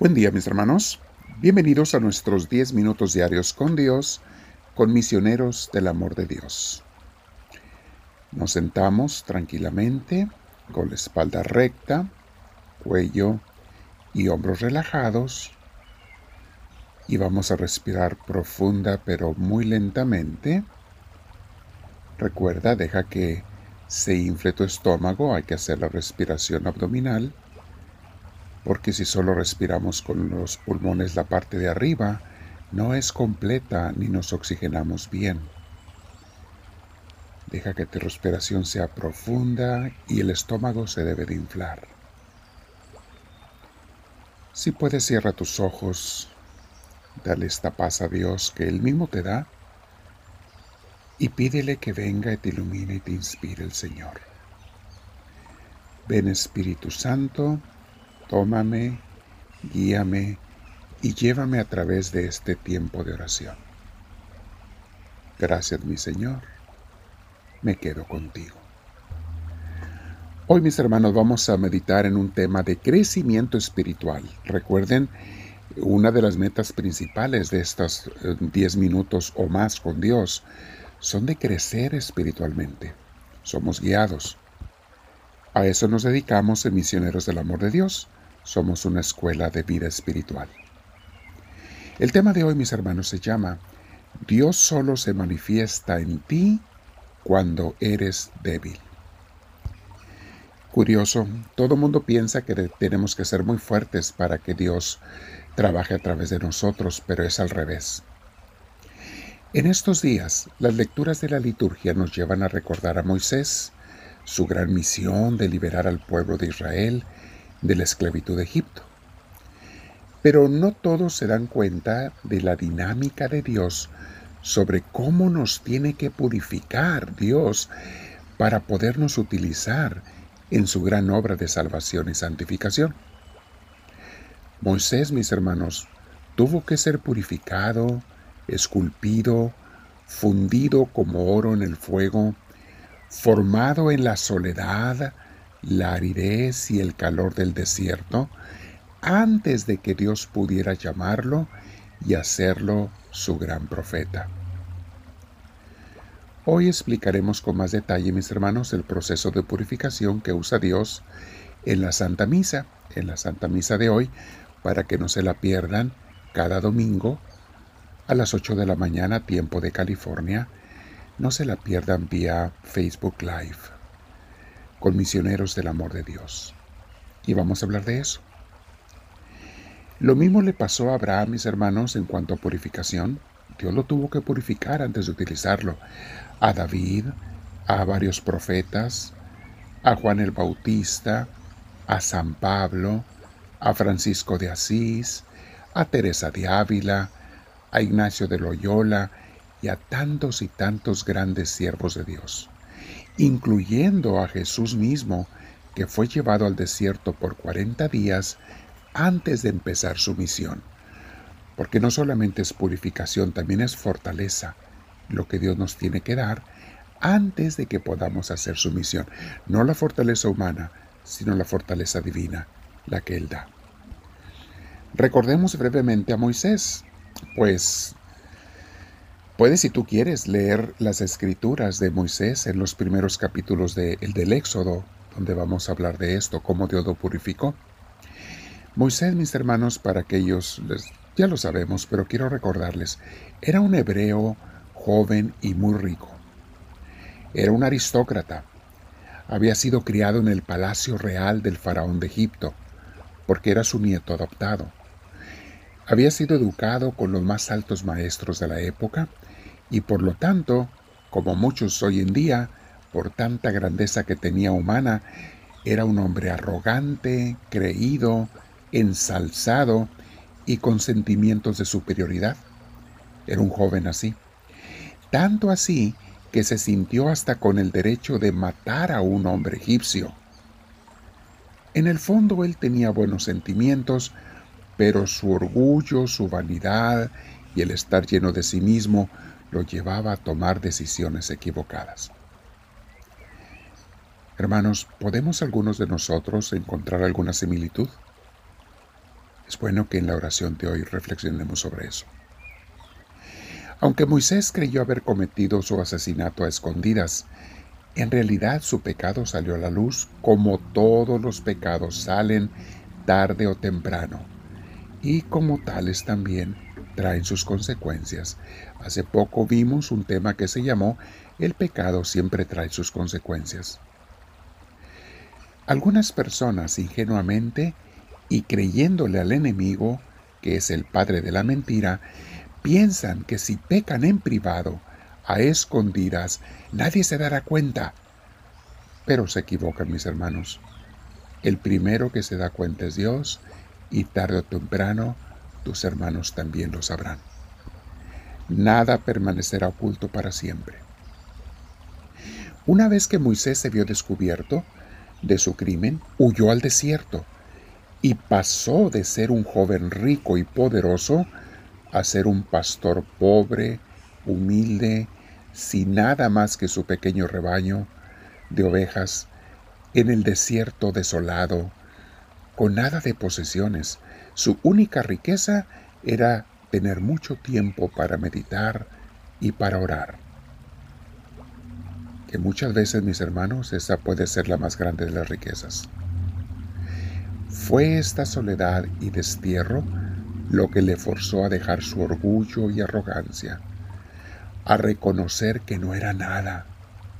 Buen día mis hermanos, bienvenidos a nuestros 10 minutos diarios con Dios, con misioneros del amor de Dios. Nos sentamos tranquilamente, con la espalda recta, cuello y hombros relajados, y vamos a respirar profunda pero muy lentamente. Recuerda, deja que se infle tu estómago, hay que hacer la respiración abdominal porque si solo respiramos con los pulmones la parte de arriba, no es completa ni nos oxigenamos bien. Deja que tu respiración sea profunda y el estómago se debe de inflar. Si puedes, cierra tus ojos, dale esta paz a Dios que Él mismo te da y pídele que venga y te ilumine y te inspire el Señor. Ven Espíritu Santo, tómame, guíame y llévame a través de este tiempo de oración. Gracias mi Señor, me quedo contigo. Hoy mis hermanos vamos a meditar en un tema de crecimiento espiritual. Recuerden, una de las metas principales de estos 10 eh, minutos o más con Dios son de crecer espiritualmente. Somos guiados. A eso nos dedicamos en Misioneros del Amor de Dios somos una escuela de vida espiritual. El tema de hoy, mis hermanos, se llama Dios solo se manifiesta en ti cuando eres débil. Curioso, todo mundo piensa que tenemos que ser muy fuertes para que Dios trabaje a través de nosotros, pero es al revés. En estos días, las lecturas de la liturgia nos llevan a recordar a Moisés, su gran misión de liberar al pueblo de Israel de la esclavitud de Egipto. Pero no todos se dan cuenta de la dinámica de Dios sobre cómo nos tiene que purificar Dios para podernos utilizar en su gran obra de salvación y santificación. Moisés, mis hermanos, tuvo que ser purificado, esculpido, fundido como oro en el fuego, formado en la soledad, la aridez y el calor del desierto antes de que Dios pudiera llamarlo y hacerlo su gran profeta. Hoy explicaremos con más detalle, mis hermanos, el proceso de purificación que usa Dios en la Santa Misa, en la Santa Misa de hoy, para que no se la pierdan cada domingo a las 8 de la mañana, tiempo de California. No se la pierdan vía Facebook Live con misioneros del amor de Dios. Y vamos a hablar de eso. Lo mismo le pasó a Abraham, mis hermanos, en cuanto a purificación. Dios lo tuvo que purificar antes de utilizarlo. A David, a varios profetas, a Juan el Bautista, a San Pablo, a Francisco de Asís, a Teresa de Ávila, a Ignacio de Loyola y a tantos y tantos grandes siervos de Dios incluyendo a Jesús mismo, que fue llevado al desierto por 40 días antes de empezar su misión. Porque no solamente es purificación, también es fortaleza, lo que Dios nos tiene que dar antes de que podamos hacer su misión. No la fortaleza humana, sino la fortaleza divina, la que Él da. Recordemos brevemente a Moisés, pues Puedes, si tú quieres, leer las escrituras de Moisés en los primeros capítulos del Éxodo, donde vamos a hablar de esto, cómo Dios lo purificó. Moisés, mis hermanos, para aquellos, ya lo sabemos, pero quiero recordarles, era un hebreo joven y muy rico. Era un aristócrata. Había sido criado en el palacio real del faraón de Egipto, porque era su nieto adoptado. Había sido educado con los más altos maestros de la época y por lo tanto, como muchos hoy en día, por tanta grandeza que tenía humana, era un hombre arrogante, creído, ensalzado y con sentimientos de superioridad. Era un joven así. Tanto así que se sintió hasta con el derecho de matar a un hombre egipcio. En el fondo él tenía buenos sentimientos, pero su orgullo, su vanidad y el estar lleno de sí mismo lo llevaba a tomar decisiones equivocadas. Hermanos, ¿podemos algunos de nosotros encontrar alguna similitud? Es bueno que en la oración de hoy reflexionemos sobre eso. Aunque Moisés creyó haber cometido su asesinato a escondidas, en realidad su pecado salió a la luz como todos los pecados salen tarde o temprano y como tales también traen sus consecuencias. Hace poco vimos un tema que se llamó El pecado siempre trae sus consecuencias. Algunas personas ingenuamente y creyéndole al enemigo, que es el padre de la mentira, piensan que si pecan en privado, a escondidas, nadie se dará cuenta. Pero se equivocan, mis hermanos. El primero que se da cuenta es Dios y tarde o temprano tus hermanos también lo sabrán. Nada permanecerá oculto para siempre. Una vez que Moisés se vio descubierto de su crimen, huyó al desierto y pasó de ser un joven rico y poderoso a ser un pastor pobre, humilde, sin nada más que su pequeño rebaño de ovejas en el desierto desolado, con nada de posesiones. Su única riqueza era tener mucho tiempo para meditar y para orar. Que muchas veces, mis hermanos, esa puede ser la más grande de las riquezas. Fue esta soledad y destierro lo que le forzó a dejar su orgullo y arrogancia, a reconocer que no era nada,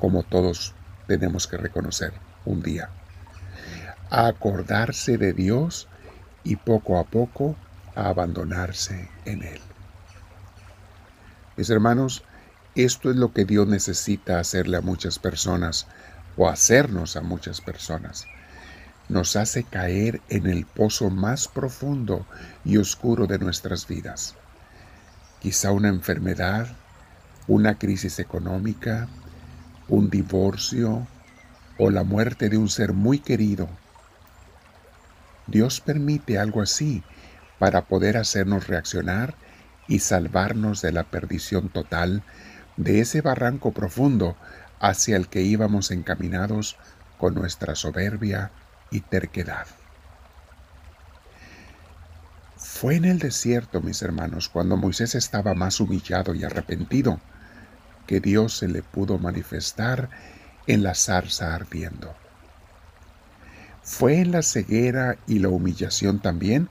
como todos tenemos que reconocer un día, a acordarse de Dios y poco a poco a abandonarse en Él. Mis hermanos, esto es lo que Dios necesita hacerle a muchas personas o hacernos a muchas personas nos hace caer en el pozo más profundo y oscuro de nuestras vidas. Quizá una enfermedad, una crisis económica, un divorcio o la muerte de un ser muy querido. Dios permite algo así para poder hacernos reaccionar y salvarnos de la perdición total de ese barranco profundo hacia el que íbamos encaminados con nuestra soberbia, y terquedad. Fue en el desierto, mis hermanos, cuando Moisés estaba más humillado y arrepentido, que Dios se le pudo manifestar en la zarza ardiendo. Fue en la ceguera y la humillación también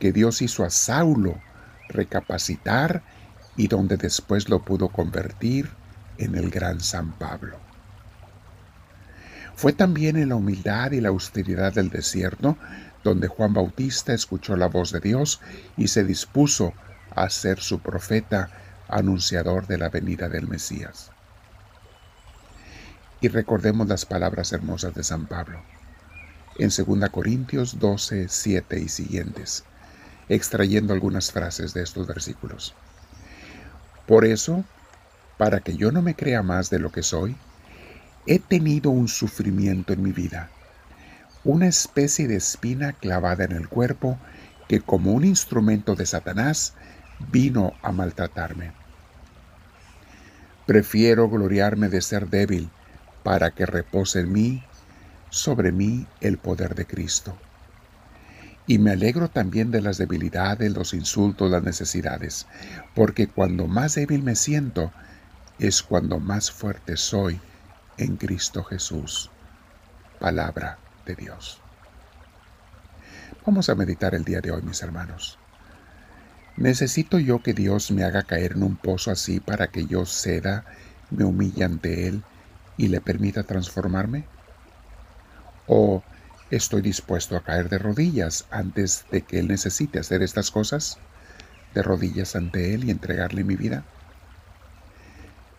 que Dios hizo a Saulo recapacitar y donde después lo pudo convertir en el gran San Pablo. Fue también en la humildad y la austeridad del desierto donde Juan Bautista escuchó la voz de Dios y se dispuso a ser su profeta anunciador de la venida del Mesías. Y recordemos las palabras hermosas de San Pablo en 2 Corintios 12, 7 y siguientes, extrayendo algunas frases de estos versículos. Por eso, para que yo no me crea más de lo que soy, he tenido un sufrimiento en mi vida, una especie de espina clavada en el cuerpo que como un instrumento de Satanás vino a maltratarme. Prefiero gloriarme de ser débil para que repose en mí, sobre mí, el poder de Cristo. Y me alegro también de las debilidades, los insultos, las necesidades, porque cuando más débil me siento, es cuando más fuerte soy en Cristo Jesús. Palabra de Dios. Vamos a meditar el día de hoy, mis hermanos. ¿Necesito yo que Dios me haga caer en un pozo así para que yo ceda, me humille ante Él y le permita transformarme? ¿O estoy dispuesto a caer de rodillas antes de que Él necesite hacer estas cosas? ¿De rodillas ante Él y entregarle mi vida?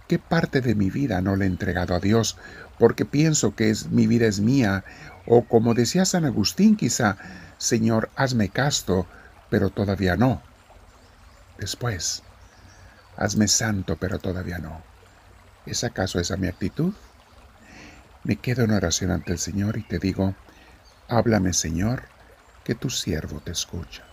¿Qué parte de mi vida no le he entregado a Dios porque pienso que es, mi vida es mía? O como decía San Agustín quizá, Señor, hazme casto, pero todavía no. Después, hazme santo, pero todavía no. ¿Es acaso esa mi actitud? Me quedo en oración ante el Señor y te digo, háblame Señor, que tu siervo te escucha.